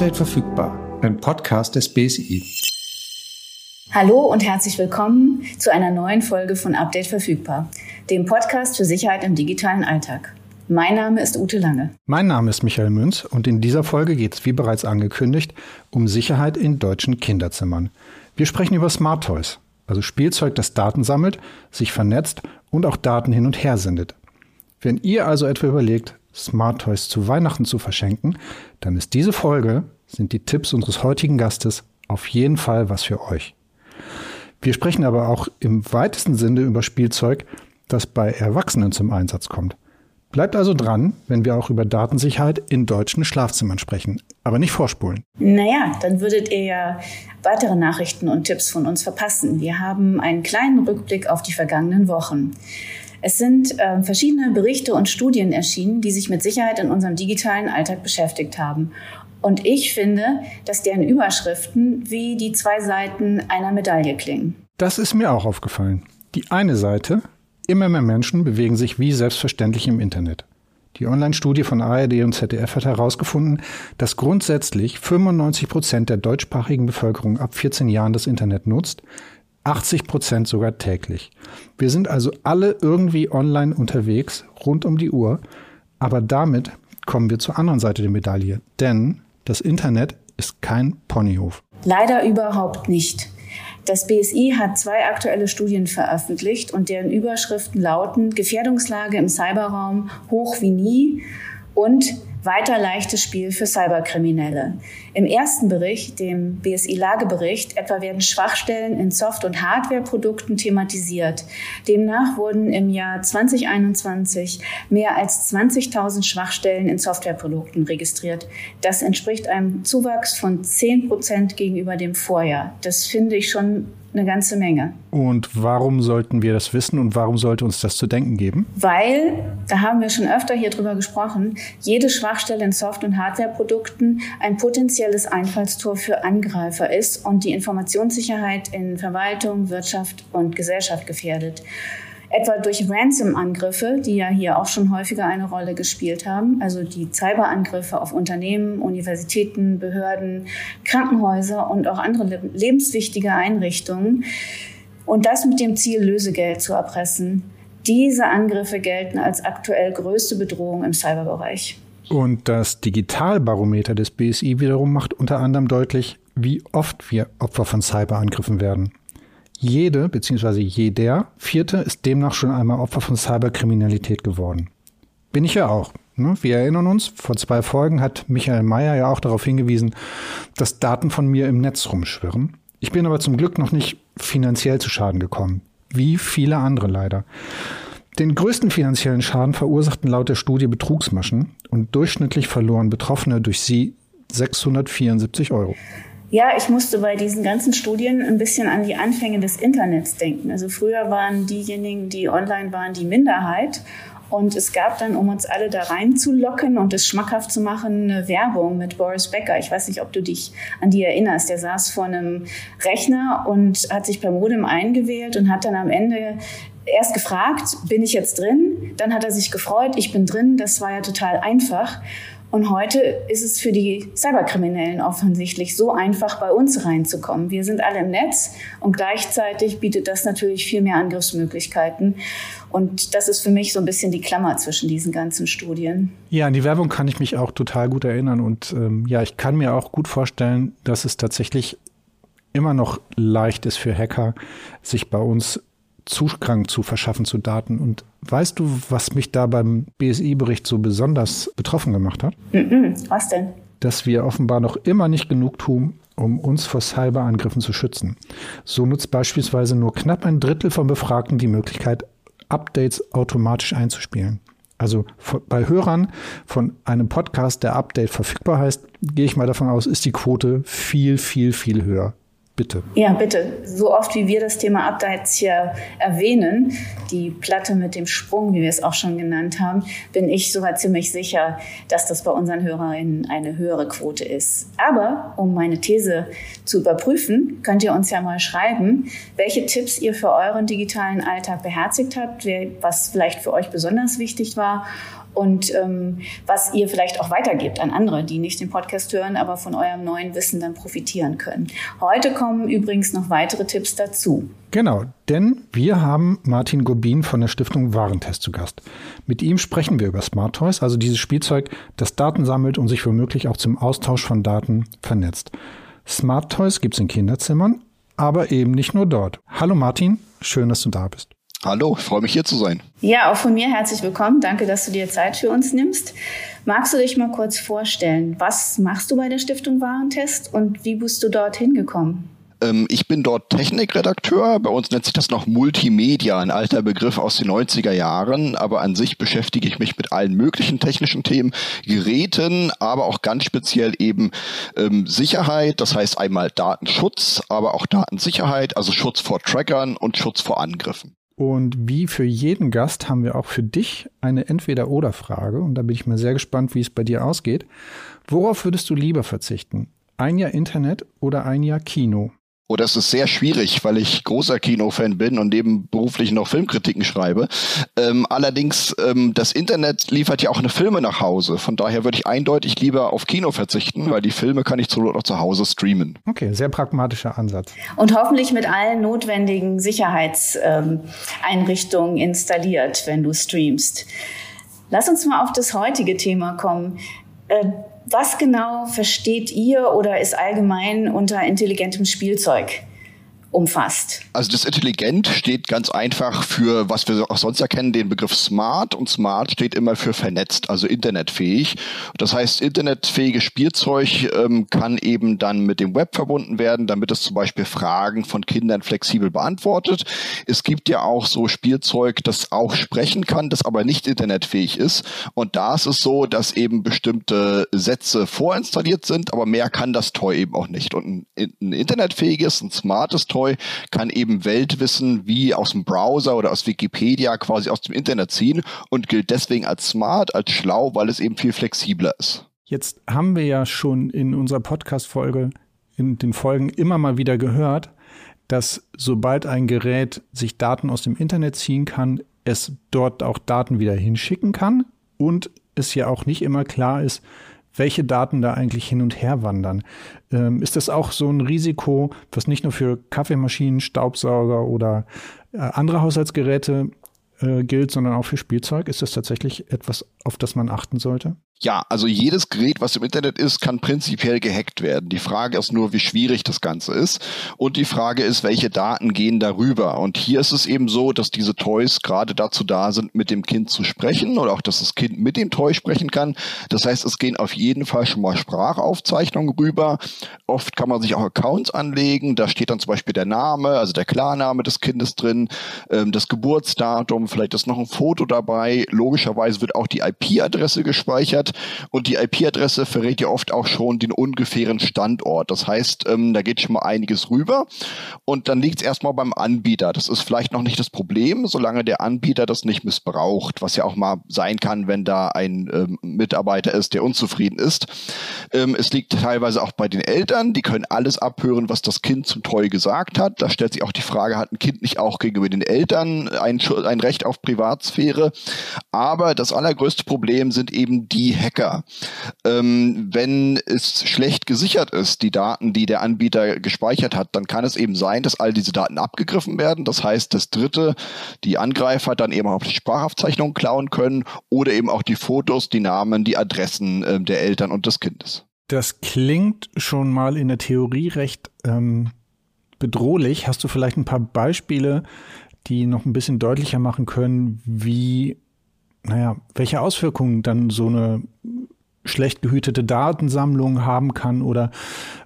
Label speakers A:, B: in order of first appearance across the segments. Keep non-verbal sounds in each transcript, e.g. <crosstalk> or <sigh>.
A: Update verfügbar, ein Podcast des BSI.
B: Hallo und herzlich willkommen zu einer neuen Folge von Update verfügbar, dem Podcast für Sicherheit im digitalen Alltag. Mein Name ist Ute Lange.
A: Mein Name ist Michael Münz und in dieser Folge geht es, wie bereits angekündigt, um Sicherheit in deutschen Kinderzimmern. Wir sprechen über Smart Toys, also Spielzeug, das Daten sammelt, sich vernetzt und auch Daten hin und her sendet. Wenn ihr also etwa überlegt, Smart Toys zu Weihnachten zu verschenken, dann ist diese Folge, sind die Tipps unseres heutigen Gastes auf jeden Fall was für euch. Wir sprechen aber auch im weitesten Sinne über Spielzeug, das bei Erwachsenen zum Einsatz kommt. Bleibt also dran, wenn wir auch über Datensicherheit in deutschen Schlafzimmern sprechen. Aber nicht vorspulen.
B: Naja, dann würdet ihr ja weitere Nachrichten und Tipps von uns verpassen. Wir haben einen kleinen Rückblick auf die vergangenen Wochen. Es sind äh, verschiedene Berichte und Studien erschienen, die sich mit Sicherheit in unserem digitalen Alltag beschäftigt haben. Und ich finde, dass deren Überschriften wie die zwei Seiten einer Medaille klingen.
A: Das ist mir auch aufgefallen. Die eine Seite, immer mehr Menschen bewegen sich wie selbstverständlich im Internet. Die Online-Studie von ARD und ZDF hat herausgefunden, dass grundsätzlich 95 Prozent der deutschsprachigen Bevölkerung ab 14 Jahren das Internet nutzt, 80 Prozent sogar täglich. Wir sind also alle irgendwie online unterwegs, rund um die Uhr, aber damit kommen wir zur anderen Seite der Medaille, denn das Internet ist kein Ponyhof.
B: Leider überhaupt nicht. Das BSI hat zwei aktuelle Studien veröffentlicht und deren Überschriften lauten Gefährdungslage im Cyberraum hoch wie nie und weiter leichtes Spiel für Cyberkriminelle. Im ersten Bericht, dem BSI-Lagebericht, etwa werden Schwachstellen in Soft- und Hardwareprodukten thematisiert. Demnach wurden im Jahr 2021 mehr als 20.000 Schwachstellen in Softwareprodukten registriert. Das entspricht einem Zuwachs von 10 Prozent gegenüber dem Vorjahr. Das finde ich schon eine ganze Menge.
A: Und warum sollten wir das wissen und warum sollte uns das zu denken geben?
B: Weil, da haben wir schon öfter hier drüber gesprochen, jede Schwachstelle in Soft- und Hardwareprodukten ein potenzielles Einfallstor für Angreifer ist und die Informationssicherheit in Verwaltung, Wirtschaft und Gesellschaft gefährdet etwa durch Ransom-Angriffe, die ja hier auch schon häufiger eine Rolle gespielt haben, also die Cyberangriffe auf Unternehmen, Universitäten, Behörden, Krankenhäuser und auch andere lebenswichtige Einrichtungen. Und das mit dem Ziel, Lösegeld zu erpressen. Diese Angriffe gelten als aktuell größte Bedrohung im Cyberbereich.
A: Und das Digitalbarometer des BSI wiederum macht unter anderem deutlich, wie oft wir Opfer von Cyberangriffen werden. Jede bzw. jeder Vierte ist demnach schon einmal Opfer von Cyberkriminalität geworden. Bin ich ja auch. Ne? Wir erinnern uns, vor zwei Folgen hat Michael Mayer ja auch darauf hingewiesen, dass Daten von mir im Netz rumschwirren. Ich bin aber zum Glück noch nicht finanziell zu Schaden gekommen. Wie viele andere leider. Den größten finanziellen Schaden verursachten laut der Studie Betrugsmaschen und durchschnittlich verloren Betroffene durch sie 674 Euro.
B: Ja, ich musste bei diesen ganzen Studien ein bisschen an die Anfänge des Internets denken. Also früher waren diejenigen, die online waren, die Minderheit. Und es gab dann, um uns alle da reinzulocken und es schmackhaft zu machen, eine Werbung mit Boris Becker. Ich weiß nicht, ob du dich an die erinnerst. Der saß vor einem Rechner und hat sich per Modem eingewählt und hat dann am Ende erst gefragt, bin ich jetzt drin? Dann hat er sich gefreut, ich bin drin. Das war ja total einfach. Und heute ist es für die Cyberkriminellen offensichtlich so einfach, bei uns reinzukommen. Wir sind alle im Netz und gleichzeitig bietet das natürlich viel mehr Angriffsmöglichkeiten. Und das ist für mich so ein bisschen die Klammer zwischen diesen ganzen Studien.
A: Ja, an die Werbung kann ich mich auch total gut erinnern. Und ähm, ja, ich kann mir auch gut vorstellen, dass es tatsächlich immer noch leicht ist für Hacker, sich bei uns Zugang zu verschaffen zu Daten. Und weißt du, was mich da beim BSI-Bericht so besonders betroffen gemacht hat?
B: Was denn?
A: Dass wir offenbar noch immer nicht genug tun, um uns vor Cyberangriffen zu schützen. So nutzt beispielsweise nur knapp ein Drittel von Befragten die Möglichkeit, Updates automatisch einzuspielen. Also bei Hörern von einem Podcast, der Update verfügbar heißt, gehe ich mal davon aus, ist die Quote viel, viel, viel höher. Bitte.
B: Ja, bitte. So oft wie wir das Thema Updates hier erwähnen, die Platte mit dem Sprung, wie wir es auch schon genannt haben, bin ich sogar ziemlich sicher, dass das bei unseren Hörerinnen eine höhere Quote ist. Aber um meine These zu überprüfen, könnt ihr uns ja mal schreiben, welche Tipps ihr für euren digitalen Alltag beherzigt habt, was vielleicht für euch besonders wichtig war und ähm, was ihr vielleicht auch weitergebt an andere, die nicht den Podcast hören, aber von eurem neuen Wissen dann profitieren können. Heute kommen übrigens noch weitere Tipps dazu.
A: Genau, denn wir haben Martin Gobin von der Stiftung Warentest zu Gast. Mit ihm sprechen wir über Smart Toys, also dieses Spielzeug, das Daten sammelt und sich womöglich auch zum Austausch von Daten vernetzt. Smart Toys gibt es in Kinderzimmern, aber eben nicht nur dort. Hallo Martin, schön, dass du da bist.
C: Hallo, ich freue mich hier zu sein.
B: Ja, auch von mir herzlich willkommen. Danke, dass du dir Zeit für uns nimmst. Magst du dich mal kurz vorstellen? Was machst du bei der Stiftung Warentest und wie bist du dorthin gekommen?
C: Ähm, ich bin dort Technikredakteur. Bei uns nennt sich das noch Multimedia, ein alter Begriff aus den 90er Jahren. Aber an sich beschäftige ich mich mit allen möglichen technischen Themen, Geräten, aber auch ganz speziell eben ähm, Sicherheit. Das heißt einmal Datenschutz, aber auch Datensicherheit, also Schutz vor Trackern und Schutz vor Angriffen.
A: Und wie für jeden Gast haben wir auch für dich eine Entweder-Oder-Frage. Und da bin ich mal sehr gespannt, wie es bei dir ausgeht. Worauf würdest du lieber verzichten? Ein Jahr Internet oder ein Jahr Kino?
C: Oh, das ist sehr schwierig, weil ich großer Kinofan bin und nebenberuflich noch Filmkritiken schreibe. Ähm, allerdings, ähm, das Internet liefert ja auch eine Filme nach Hause. Von daher würde ich eindeutig lieber auf Kino verzichten, weil die Filme kann ich zur Not auch zu Hause streamen.
A: Okay, sehr pragmatischer Ansatz.
B: Und hoffentlich mit allen notwendigen Sicherheitseinrichtungen ähm, installiert, wenn du streamst. Lass uns mal auf das heutige Thema kommen. Äh, was genau versteht ihr oder ist allgemein unter intelligentem Spielzeug? Umfasst.
C: Also das Intelligent steht ganz einfach für, was wir auch sonst erkennen, den Begriff Smart und Smart steht immer für vernetzt, also internetfähig. Das heißt, internetfähiges Spielzeug ähm, kann eben dann mit dem Web verbunden werden, damit es zum Beispiel Fragen von Kindern flexibel beantwortet. Es gibt ja auch so Spielzeug, das auch sprechen kann, das aber nicht internetfähig ist. Und da ist es so, dass eben bestimmte Sätze vorinstalliert sind, aber mehr kann das Toy eben auch nicht. Und ein, ein internetfähiges, ein smartes Toy Toy kann eben Weltwissen wie aus dem Browser oder aus Wikipedia quasi aus dem Internet ziehen und gilt deswegen als smart, als schlau, weil es eben viel flexibler ist.
A: Jetzt haben wir ja schon in unserer Podcast-Folge, in den Folgen immer mal wieder gehört, dass sobald ein Gerät sich Daten aus dem Internet ziehen kann, es dort auch Daten wieder hinschicken kann und es ja auch nicht immer klar ist, welche Daten da eigentlich hin und her wandern. Ähm, ist das auch so ein Risiko, was nicht nur für Kaffeemaschinen, Staubsauger oder äh, andere Haushaltsgeräte äh, gilt, sondern auch für Spielzeug? Ist das tatsächlich etwas, auf das man achten sollte?
C: Ja, also jedes Gerät, was im Internet ist, kann prinzipiell gehackt werden. Die Frage ist nur, wie schwierig das Ganze ist. Und die Frage ist, welche Daten gehen darüber. Und hier ist es eben so, dass diese Toys gerade dazu da sind, mit dem Kind zu sprechen oder auch, dass das Kind mit dem Toy sprechen kann. Das heißt, es gehen auf jeden Fall schon mal Sprachaufzeichnungen rüber. Oft kann man sich auch Accounts anlegen. Da steht dann zum Beispiel der Name, also der Klarname des Kindes drin, ähm, das Geburtsdatum, vielleicht ist noch ein Foto dabei. Logischerweise wird auch die IP-Adresse gespeichert und die IP-Adresse verrät ja oft auch schon den ungefähren Standort. Das heißt, ähm, da geht schon mal einiges rüber und dann liegt es erstmal beim Anbieter. Das ist vielleicht noch nicht das Problem, solange der Anbieter das nicht missbraucht, was ja auch mal sein kann, wenn da ein ähm, Mitarbeiter ist, der unzufrieden ist. Ähm, es liegt teilweise auch bei den Eltern, die können alles abhören, was das Kind zum Toy gesagt hat. Da stellt sich auch die Frage, hat ein Kind nicht auch gegenüber den Eltern ein, ein Recht auf Privatsphäre? Aber das allergrößte Problem sind eben die Hacker. Ähm, wenn es schlecht gesichert ist, die Daten, die der Anbieter gespeichert hat, dann kann es eben sein, dass all diese Daten abgegriffen werden. Das heißt, das Dritte, die Angreifer dann eben auch die Sprachaufzeichnungen klauen können oder eben auch die Fotos, die Namen, die Adressen äh, der Eltern und des Kindes.
A: Das klingt schon mal in der Theorie recht ähm, bedrohlich. Hast du vielleicht ein paar Beispiele, die noch ein bisschen deutlicher machen können, wie naja, welche Auswirkungen dann so eine schlecht gehütete Datensammlung haben kann oder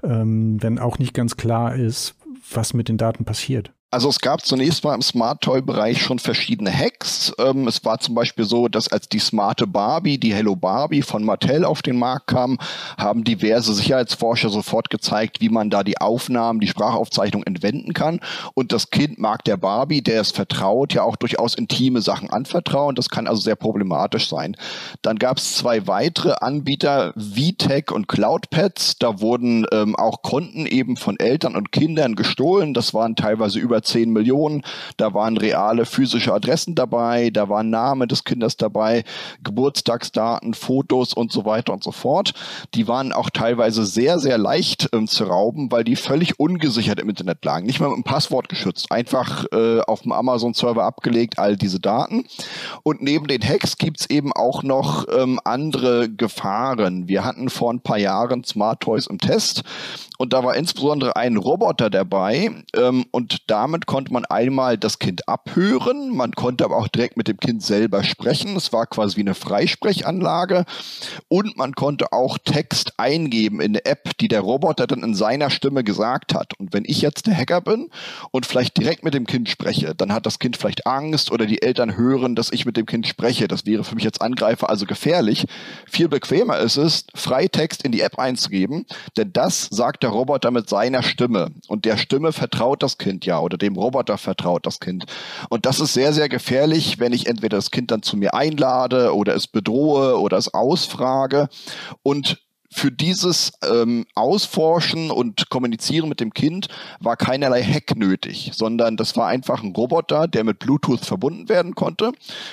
A: ähm, wenn auch nicht ganz klar ist, was mit den Daten passiert.
C: Also es gab zunächst mal im Smart Toy Bereich schon verschiedene Hacks. Ähm, es war zum Beispiel so, dass als die smarte Barbie, die Hello Barbie von Mattel auf den Markt kam, haben diverse Sicherheitsforscher sofort gezeigt, wie man da die Aufnahmen, die Sprachaufzeichnung entwenden kann. Und das Kind mag der Barbie, der es vertraut, ja auch durchaus intime Sachen anvertrauen. Das kann also sehr problematisch sein. Dann gab es zwei weitere Anbieter, VTech und CloudPads. Da wurden ähm, auch Konten eben von Eltern und Kindern gestohlen. Das waren teilweise über 10 Millionen. Da waren reale physische Adressen dabei, da war Name des Kindes dabei, Geburtstagsdaten, Fotos und so weiter und so fort. Die waren auch teilweise sehr, sehr leicht ähm, zu rauben, weil die völlig ungesichert im Internet lagen. Nicht mal mit einem Passwort geschützt. Einfach äh, auf dem Amazon-Server abgelegt, all diese Daten. Und neben den Hacks gibt's eben auch noch ähm, andere Gefahren. Wir hatten vor ein paar Jahren Smart Toys im Test und da war insbesondere ein Roboter dabei ähm, und damit konnte man einmal das Kind abhören, man konnte aber auch direkt mit dem Kind selber sprechen. Es war quasi wie eine Freisprechanlage und man konnte auch Text eingeben in eine App, die der Roboter dann in seiner Stimme gesagt hat. Und wenn ich jetzt der Hacker bin und vielleicht direkt mit dem Kind spreche, dann hat das Kind vielleicht Angst oder die Eltern hören, dass ich mit dem Kind spreche. Das wäre für mich als Angreifer also gefährlich. Viel bequemer ist es, Freitext in die App einzugeben, denn das sagt der Roboter mit seiner Stimme. Und der Stimme vertraut das Kind ja oder dem Roboter vertraut das Kind. Und das ist sehr, sehr gefährlich, wenn ich entweder das Kind dann zu mir einlade oder es bedrohe oder es ausfrage. Und für dieses ähm, Ausforschen und Kommunizieren mit dem Kind war keinerlei Hack nötig, sondern das war einfach ein Roboter, der mit Bluetooth verbunden werden konnte.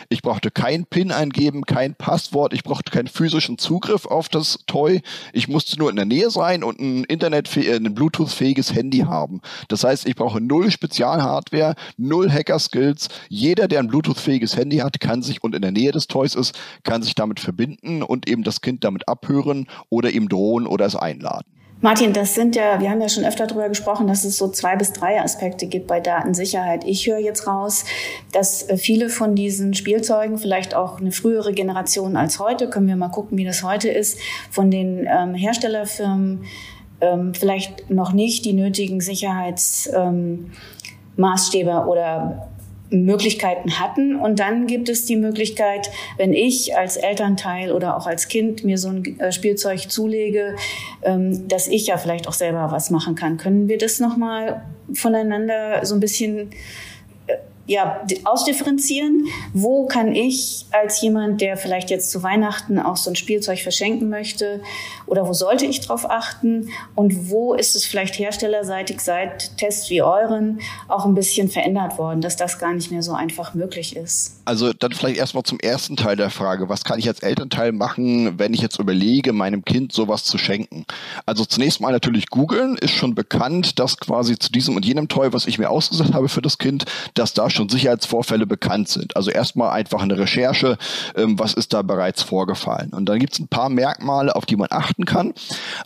C: Ich brauchte kein PIN eingeben, kein Passwort, ich brauchte keinen physischen Zugriff auf das Toy. Ich musste nur in der Nähe sein und ein Internet, äh, ein Bluetooth-fähiges Handy haben. Das heißt, ich brauche null Spezialhardware, null Hacker-Skills. Jeder, der ein Bluetooth-fähiges Handy hat, kann sich und in der Nähe des Toys ist, kann sich damit verbinden und eben das Kind damit abhören oder ihm drohen oder es einladen.
B: Martin, das sind ja, wir haben ja schon öfter darüber gesprochen, dass es so zwei bis drei Aspekte gibt bei Datensicherheit. Ich höre jetzt raus, dass äh, viele von diesen Spielzeugen, vielleicht auch eine frühere Generation als heute, können wir mal gucken, wie das heute ist, von den ähm, Herstellerfirmen ähm, vielleicht noch nicht die nötigen Sicherheitsmaßstäbe ähm, oder Möglichkeiten hatten. Und dann gibt es die Möglichkeit, wenn ich als Elternteil oder auch als Kind mir so ein äh, Spielzeug zulege, ähm, dass ich ja vielleicht auch selber was machen kann. Können wir das nochmal voneinander so ein bisschen ja, ausdifferenzieren. Wo kann ich als jemand, der vielleicht jetzt zu Weihnachten auch so ein Spielzeug verschenken möchte, oder wo sollte ich drauf achten? Und wo ist es vielleicht herstellerseitig seit Tests wie euren auch ein bisschen verändert worden, dass das gar nicht mehr so einfach möglich ist?
C: Also dann vielleicht erstmal zum ersten Teil der Frage. Was kann ich als Elternteil machen, wenn ich jetzt überlege, meinem Kind sowas zu schenken? Also zunächst mal natürlich googeln. Ist schon bekannt, dass quasi zu diesem und jenem Toy, was ich mir ausgesucht habe für das Kind, dass da schon Sicherheitsvorfälle bekannt sind. Also erstmal einfach eine Recherche, ähm, was ist da bereits vorgefallen. Und dann gibt es ein paar Merkmale, auf die man achten kann.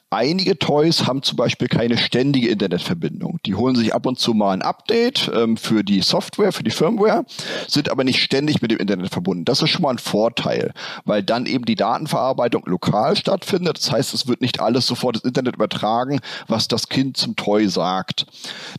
C: Einige Toys haben zum Beispiel keine ständige Internetverbindung. Die holen sich ab und zu mal ein Update ähm, für die Software, für die Firmware, sind aber nicht ständig mit dem Internet verbunden. Das ist schon mal ein Vorteil, weil dann eben die Datenverarbeitung lokal stattfindet. Das heißt, es wird nicht alles sofort ins Internet übertragen, was das Kind zum Toy sagt.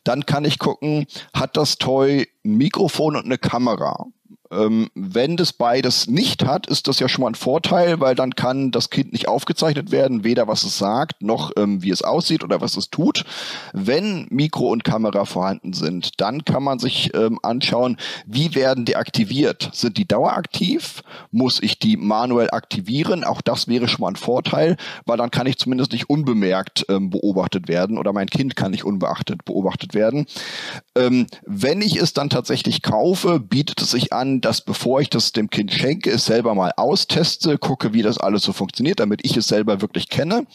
C: Dann kann ich gucken, hat das Toy ein Mikrofon und eine Kamera. Ähm, wenn das beides nicht hat, ist das ja schon mal ein Vorteil, weil dann kann das Kind nicht aufgezeichnet werden, weder was es sagt, noch ähm, wie es aussieht oder was es tut. Wenn Mikro und Kamera vorhanden sind, dann kann man sich ähm, anschauen, wie werden die aktiviert? Sind die daueraktiv? Muss ich die manuell aktivieren? Auch das wäre schon mal ein Vorteil, weil dann kann ich zumindest nicht unbemerkt ähm, beobachtet werden oder mein Kind kann nicht unbeachtet beobachtet werden. Ähm, wenn ich es dann tatsächlich kaufe, bietet es sich an, dass bevor ich das dem Kind schenke, es selber mal austeste, gucke, wie das alles so funktioniert, damit ich es selber wirklich kenne.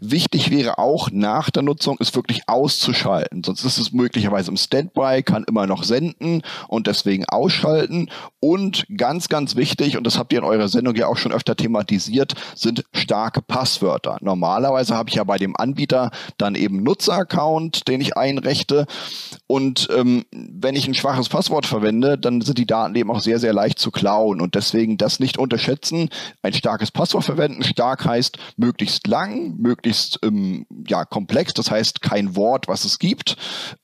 C: Wichtig wäre auch nach der Nutzung, es wirklich auszuschalten. Sonst ist es möglicherweise im Standby, kann immer noch senden und deswegen ausschalten. Und ganz, ganz wichtig, und das habt ihr in eurer Sendung ja auch schon öfter thematisiert, sind starke Passwörter. Normalerweise habe ich ja bei dem Anbieter dann eben Nutzeraccount, den ich einrichte. Und ähm, wenn ich ein schwaches Passwort verwende, dann sind die Daten eben auch sehr, sehr leicht zu klauen. Und deswegen das nicht unterschätzen. Ein starkes Passwort verwenden. Stark heißt möglichst lang, möglichst ähm, ja, komplex. Das heißt kein Wort, was es gibt.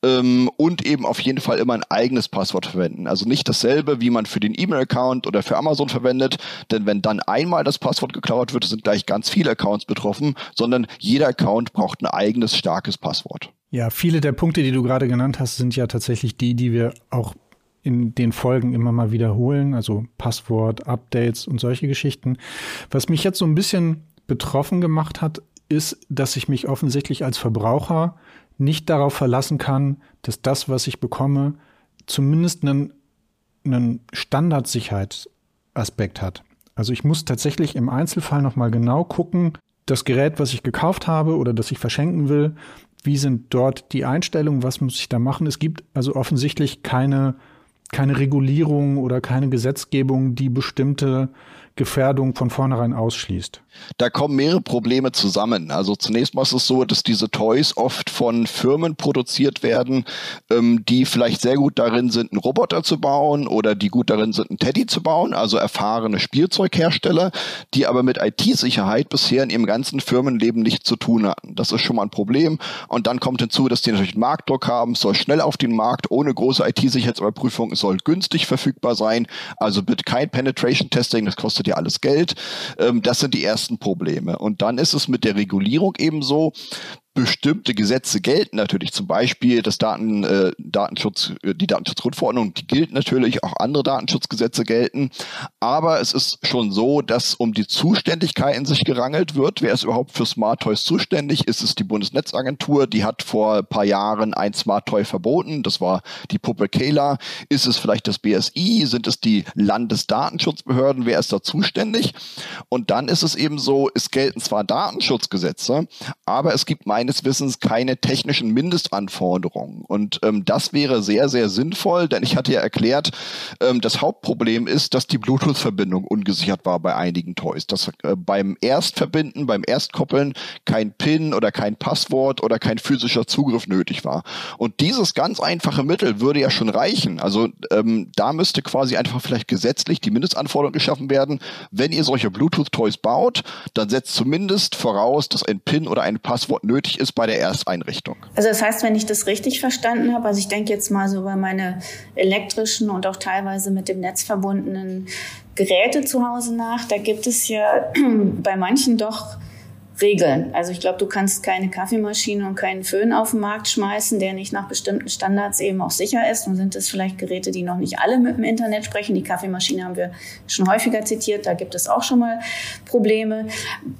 C: Ähm, und eben auf jeden Fall immer ein eigenes Passwort verwenden. Also nicht dasselbe, wie man für den E-Mail-Account oder für Amazon verwendet. Denn wenn dann einmal das Passwort geklaut wird, sind gleich ganz viele Accounts betroffen, sondern jeder Account braucht ein eigenes starkes Passwort.
A: Ja, viele der Punkte, die du gerade genannt hast, sind ja tatsächlich die, die wir auch in den Folgen immer mal wiederholen, also Passwort, Updates und solche Geschichten. Was mich jetzt so ein bisschen betroffen gemacht hat, ist, dass ich mich offensichtlich als Verbraucher nicht darauf verlassen kann, dass das, was ich bekomme, zumindest einen, einen Standardsicherheitsaspekt hat. Also ich muss tatsächlich im Einzelfall nochmal genau gucken, das Gerät, was ich gekauft habe oder das ich verschenken will, wie sind dort die Einstellungen, was muss ich da machen? Es gibt also offensichtlich keine, keine Regulierung oder keine Gesetzgebung, die bestimmte Gefährdung von vornherein ausschließt.
C: Da kommen mehrere Probleme zusammen. Also zunächst mal ist es so, dass diese Toys oft von Firmen produziert werden, ähm, die vielleicht sehr gut darin sind, einen Roboter zu bauen oder die gut darin sind, einen Teddy zu bauen, also erfahrene Spielzeughersteller, die aber mit IT-Sicherheit bisher in ihrem ganzen Firmenleben nichts zu tun hatten. Das ist schon mal ein Problem. Und dann kommt hinzu, dass die natürlich einen Marktdruck haben, soll schnell auf den Markt, ohne große IT-Sicherheitsüberprüfung, soll günstig verfügbar sein. Also bitte kein Penetration-Testing, das kostet ja alles Geld. Ähm, das sind die ersten Probleme. Und dann ist es mit der Regulierung eben so, bestimmte Gesetze gelten natürlich, zum Beispiel das Daten, äh, Datenschutz, äh, die Datenschutzgrundverordnung, die gilt natürlich, auch andere Datenschutzgesetze gelten. Aber es ist schon so, dass um die Zuständigkeiten sich gerangelt wird. Wer ist überhaupt für Smart Toys zuständig? Ist es die Bundesnetzagentur? Die hat vor ein paar Jahren ein Smart Toy verboten. Das war die Puppe Kayla. Ist es vielleicht das BSI? Sind es die Landesdatenschutzbehörden? Wer ist da zuständig? Und dann ist es eben so, es gelten zwar Datenschutzgesetze, aber es gibt meines meines Wissens keine technischen Mindestanforderungen. Und ähm, das wäre sehr, sehr sinnvoll, denn ich hatte ja erklärt, ähm, das Hauptproblem ist, dass die Bluetooth-Verbindung ungesichert war bei einigen Toys. Dass äh, beim Erstverbinden, beim Erstkoppeln kein PIN oder kein Passwort oder kein physischer Zugriff nötig war. Und dieses ganz einfache Mittel würde ja schon reichen. Also ähm, da müsste quasi einfach vielleicht gesetzlich die Mindestanforderung geschaffen werden. Wenn ihr solche Bluetooth-Toys baut, dann setzt zumindest voraus, dass ein PIN oder ein Passwort nötig ist bei der Ersteinrichtung.
B: Also das heißt, wenn ich das richtig verstanden habe, also ich denke jetzt mal so über meine elektrischen und auch teilweise mit dem Netz verbundenen Geräte zu Hause nach, da gibt es ja <clears throat> bei manchen doch Regeln. Also ich glaube, du kannst keine Kaffeemaschine und keinen Föhn auf den Markt schmeißen, der nicht nach bestimmten Standards eben auch sicher ist. Nun sind es vielleicht Geräte, die noch nicht alle mit dem Internet sprechen. Die Kaffeemaschine haben wir schon häufiger zitiert. Da gibt es auch schon mal Probleme.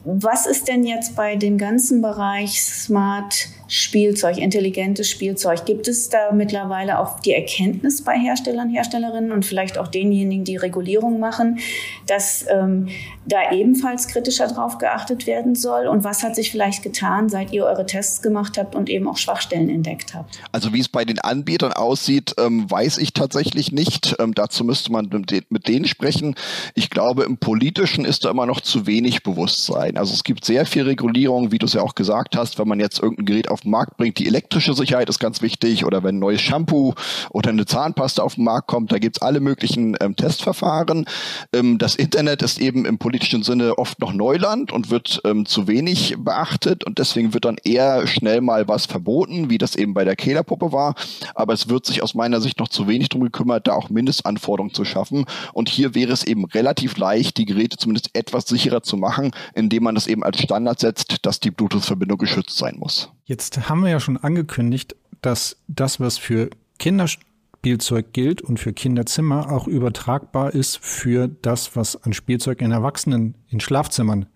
B: Was ist denn jetzt bei dem ganzen Bereich Smart Spielzeug, intelligentes Spielzeug. Gibt es da mittlerweile auch die Erkenntnis bei Herstellern, Herstellerinnen und vielleicht auch denjenigen, die Regulierung machen, dass ähm, da ebenfalls kritischer drauf geachtet werden soll? Und was hat sich vielleicht getan, seit ihr eure Tests gemacht habt und eben auch Schwachstellen entdeckt habt?
C: Also wie es bei den Anbietern aussieht, ähm, weiß ich tatsächlich nicht. Ähm, dazu müsste man mit denen sprechen. Ich glaube, im Politischen ist da immer noch zu wenig Bewusstsein. Also es gibt sehr viel Regulierung, wie du es ja auch gesagt hast, wenn man jetzt irgendein Gerät auf auf den Markt bringt. Die elektrische Sicherheit ist ganz wichtig oder wenn ein neues Shampoo oder eine Zahnpasta auf den Markt kommt, da gibt es alle möglichen ähm, Testverfahren. Ähm, das Internet ist eben im politischen Sinne oft noch Neuland und wird ähm, zu wenig beachtet und deswegen wird dann eher schnell mal was verboten, wie das eben bei der Kehlerpuppe war. Aber es wird sich aus meiner Sicht noch zu wenig darum gekümmert, da auch Mindestanforderungen zu schaffen. Und hier wäre es eben relativ leicht, die Geräte zumindest etwas sicherer zu machen, indem man das eben als Standard setzt, dass die Bluetooth-Verbindung geschützt sein muss.
A: Jetzt haben wir ja schon angekündigt, dass das, was für Kinderspielzeug gilt und für Kinderzimmer auch übertragbar ist für das, was an Spielzeug in Erwachsenen in Schlafzimmern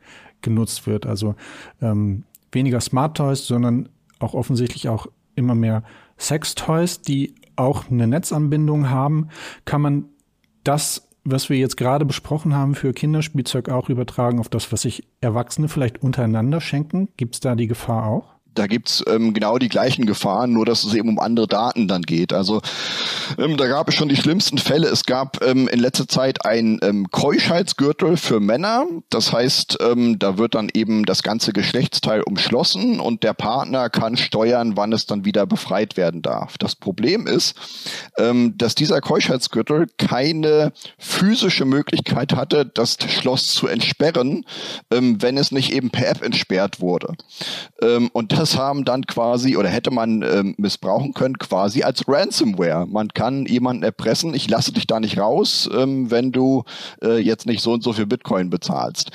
A: genutzt wird. Also ähm, weniger Smart Toys, sondern auch offensichtlich auch immer mehr Sex Toys, die auch eine Netzanbindung haben. Kann man das, was wir jetzt gerade besprochen haben, für Kinderspielzeug auch übertragen auf das, was sich Erwachsene vielleicht untereinander schenken? Gibt es da die Gefahr auch?
C: Da gibt's ähm, genau die gleichen Gefahren, nur dass es eben um andere Daten dann geht. Also ähm, da gab es schon die schlimmsten Fälle. Es gab ähm, in letzter Zeit ein ähm, Keuschheitsgürtel für Männer. Das heißt, ähm, da wird dann eben das ganze Geschlechtsteil umschlossen und der Partner kann steuern, wann es dann wieder befreit werden darf. Das Problem ist, ähm, dass dieser Keuschheitsgürtel keine physische Möglichkeit hatte, das Schloss zu entsperren, ähm, wenn es nicht eben per App entsperrt wurde. Ähm, und das das haben dann quasi oder hätte man ähm, missbrauchen können quasi als Ransomware. Man kann jemanden erpressen, ich lasse dich da nicht raus, ähm, wenn du äh, jetzt nicht so und so viel Bitcoin bezahlst.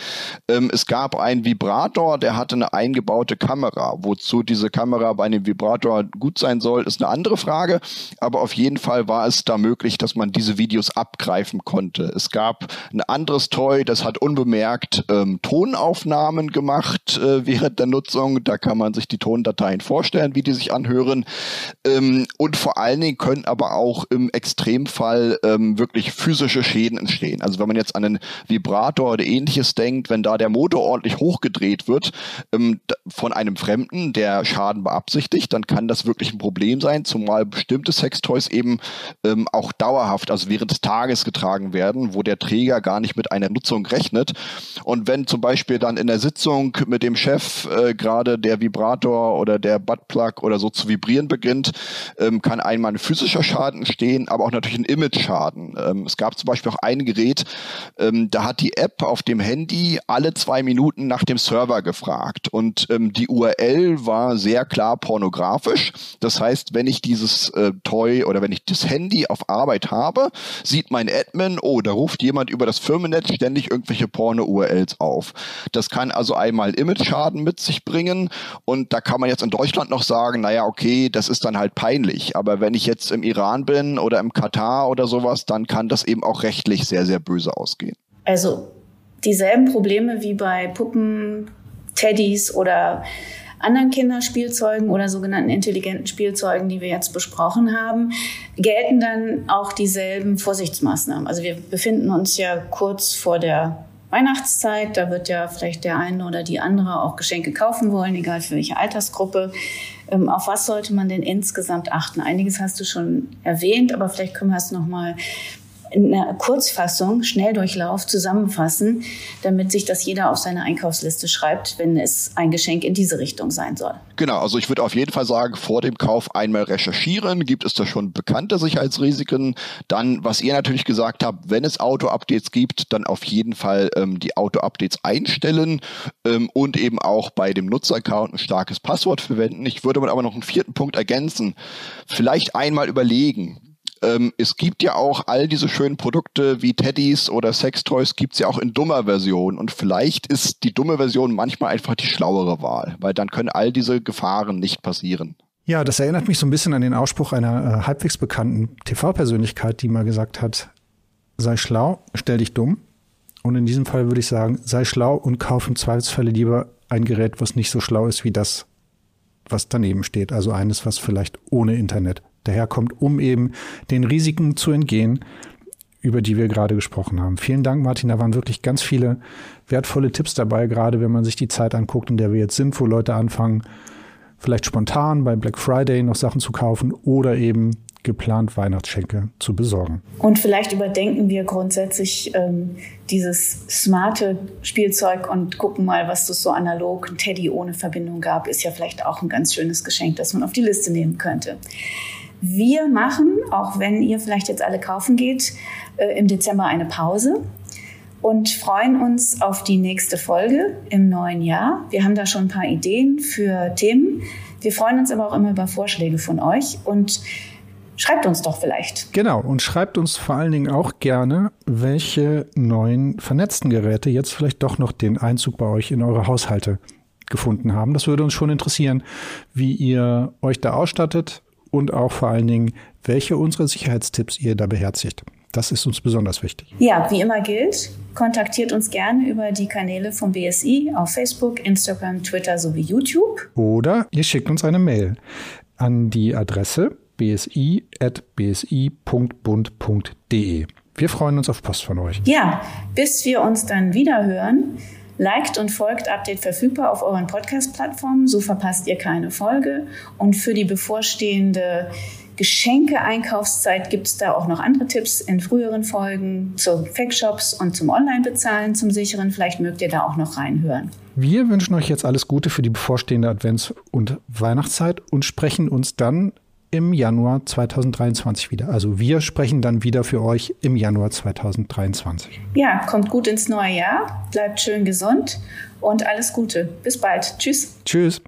C: Ähm, es gab einen Vibrator, der hatte eine eingebaute Kamera. Wozu diese Kamera bei einem Vibrator gut sein soll, ist eine andere Frage. Aber auf jeden Fall war es da möglich, dass man diese Videos abgreifen konnte. Es gab ein anderes Toy, das hat unbemerkt ähm, Tonaufnahmen gemacht äh, während der Nutzung. Da kann man sich die Tondateien vorstellen, wie die sich anhören. Ähm, und vor allen Dingen können aber auch im Extremfall ähm, wirklich physische Schäden entstehen. Also wenn man jetzt an einen Vibrator oder ähnliches denkt, wenn da der Motor ordentlich hochgedreht wird ähm, von einem Fremden, der Schaden beabsichtigt, dann kann das wirklich ein Problem sein, zumal bestimmte Sextoys eben ähm, auch dauerhaft, also während des Tages getragen werden, wo der Träger gar nicht mit einer Nutzung rechnet. Und wenn zum Beispiel dann in der Sitzung mit dem Chef äh, gerade der Vibrator oder der Buttplug oder so zu vibrieren beginnt, ähm, kann einmal ein physischer Schaden entstehen, aber auch natürlich ein Image-Schaden. Ähm, es gab zum Beispiel auch ein Gerät, ähm, da hat die App auf dem Handy alle zwei Minuten nach dem Server gefragt und ähm, die URL war sehr klar pornografisch. Das heißt, wenn ich dieses äh, Toy oder wenn ich das Handy auf Arbeit habe, sieht mein Admin, oh, da ruft jemand über das Firmennetz ständig irgendwelche Porno-URLs auf. Das kann also einmal Image-Schaden mit sich bringen und da kann man jetzt in Deutschland noch sagen, naja, okay, das ist dann halt peinlich. Aber wenn ich jetzt im Iran bin oder im Katar oder sowas, dann kann das eben auch rechtlich sehr, sehr böse ausgehen.
B: Also dieselben Probleme wie bei Puppen, Teddys oder anderen Kinderspielzeugen oder sogenannten intelligenten Spielzeugen, die wir jetzt besprochen haben, gelten dann auch dieselben Vorsichtsmaßnahmen. Also wir befinden uns ja kurz vor der Weihnachtszeit, da wird ja vielleicht der eine oder die andere auch Geschenke kaufen wollen, egal für welche Altersgruppe. Ähm, auf was sollte man denn insgesamt achten? Einiges hast du schon erwähnt, aber vielleicht können wir es noch mal in einer Kurzfassung, Schnelldurchlauf zusammenfassen, damit sich das jeder auf seine Einkaufsliste schreibt, wenn es ein Geschenk in diese Richtung sein soll.
C: Genau, also ich würde auf jeden Fall sagen, vor dem Kauf einmal recherchieren. Gibt es da schon bekannte Sicherheitsrisiken? Dann, was ihr natürlich gesagt habt, wenn es Auto-Updates gibt, dann auf jeden Fall ähm, die Auto-Updates einstellen ähm, und eben auch bei dem Nutzeraccount ein starkes Passwort verwenden. Ich würde aber noch einen vierten Punkt ergänzen. Vielleicht einmal überlegen, ähm, es gibt ja auch all diese schönen Produkte wie Teddys oder Sextoys gibt es ja auch in dummer Version. Und vielleicht ist die dumme Version manchmal einfach die schlauere Wahl, weil dann können all diese Gefahren nicht passieren.
A: Ja, das erinnert mich so ein bisschen an den Ausspruch einer äh, halbwegs bekannten TV-Persönlichkeit, die mal gesagt hat, sei schlau, stell dich dumm. Und in diesem Fall würde ich sagen, sei schlau und kauf im Zweifelsfalle lieber ein Gerät, was nicht so schlau ist wie das, was daneben steht. Also eines, was vielleicht ohne Internet daherkommt, um eben den Risiken zu entgehen, über die wir gerade gesprochen haben. Vielen Dank, Martin. Da waren wirklich ganz viele wertvolle Tipps dabei, gerade wenn man sich die Zeit anguckt, in der wir jetzt sind, wo Leute anfangen, vielleicht spontan bei Black Friday noch Sachen zu kaufen oder eben geplant Weihnachtsschenke zu besorgen.
B: Und vielleicht überdenken wir grundsätzlich ähm, dieses smarte Spielzeug und gucken mal, was es so analog, ein Teddy ohne Verbindung gab, ist ja vielleicht auch ein ganz schönes Geschenk, das man auf die Liste nehmen könnte. Wir machen, auch wenn ihr vielleicht jetzt alle kaufen geht, äh, im Dezember eine Pause und freuen uns auf die nächste Folge im neuen Jahr. Wir haben da schon ein paar Ideen für Themen. Wir freuen uns aber auch immer über Vorschläge von euch und schreibt uns doch vielleicht.
A: Genau, und schreibt uns vor allen Dingen auch gerne, welche neuen vernetzten Geräte jetzt vielleicht doch noch den Einzug bei euch in eure Haushalte gefunden haben. Das würde uns schon interessieren, wie ihr euch da ausstattet, und auch vor allen Dingen, welche unserer Sicherheitstipps ihr da beherzigt. Das ist uns besonders wichtig.
B: Ja, wie immer gilt, kontaktiert uns gerne über die Kanäle vom BSI auf Facebook, Instagram, Twitter sowie YouTube.
A: Oder ihr schickt uns eine Mail an die Adresse bsi.bsi.bund.de. Wir freuen uns auf Post von euch.
B: Ja, bis wir uns dann wieder hören Liked und folgt Update verfügbar auf euren Podcast-Plattformen, so verpasst ihr keine Folge. Und für die bevorstehende Geschenke-Einkaufszeit gibt es da auch noch andere Tipps in früheren Folgen zu Fake-Shops und zum Online-Bezahlen zum sicheren. Vielleicht mögt ihr da auch noch reinhören.
A: Wir wünschen euch jetzt alles Gute für die bevorstehende Advents- und Weihnachtszeit und sprechen uns dann im Januar 2023 wieder. Also wir sprechen dann wieder für euch im Januar 2023.
B: Ja, kommt gut ins neue Jahr, bleibt schön gesund und alles Gute. Bis bald. Tschüss.
A: Tschüss.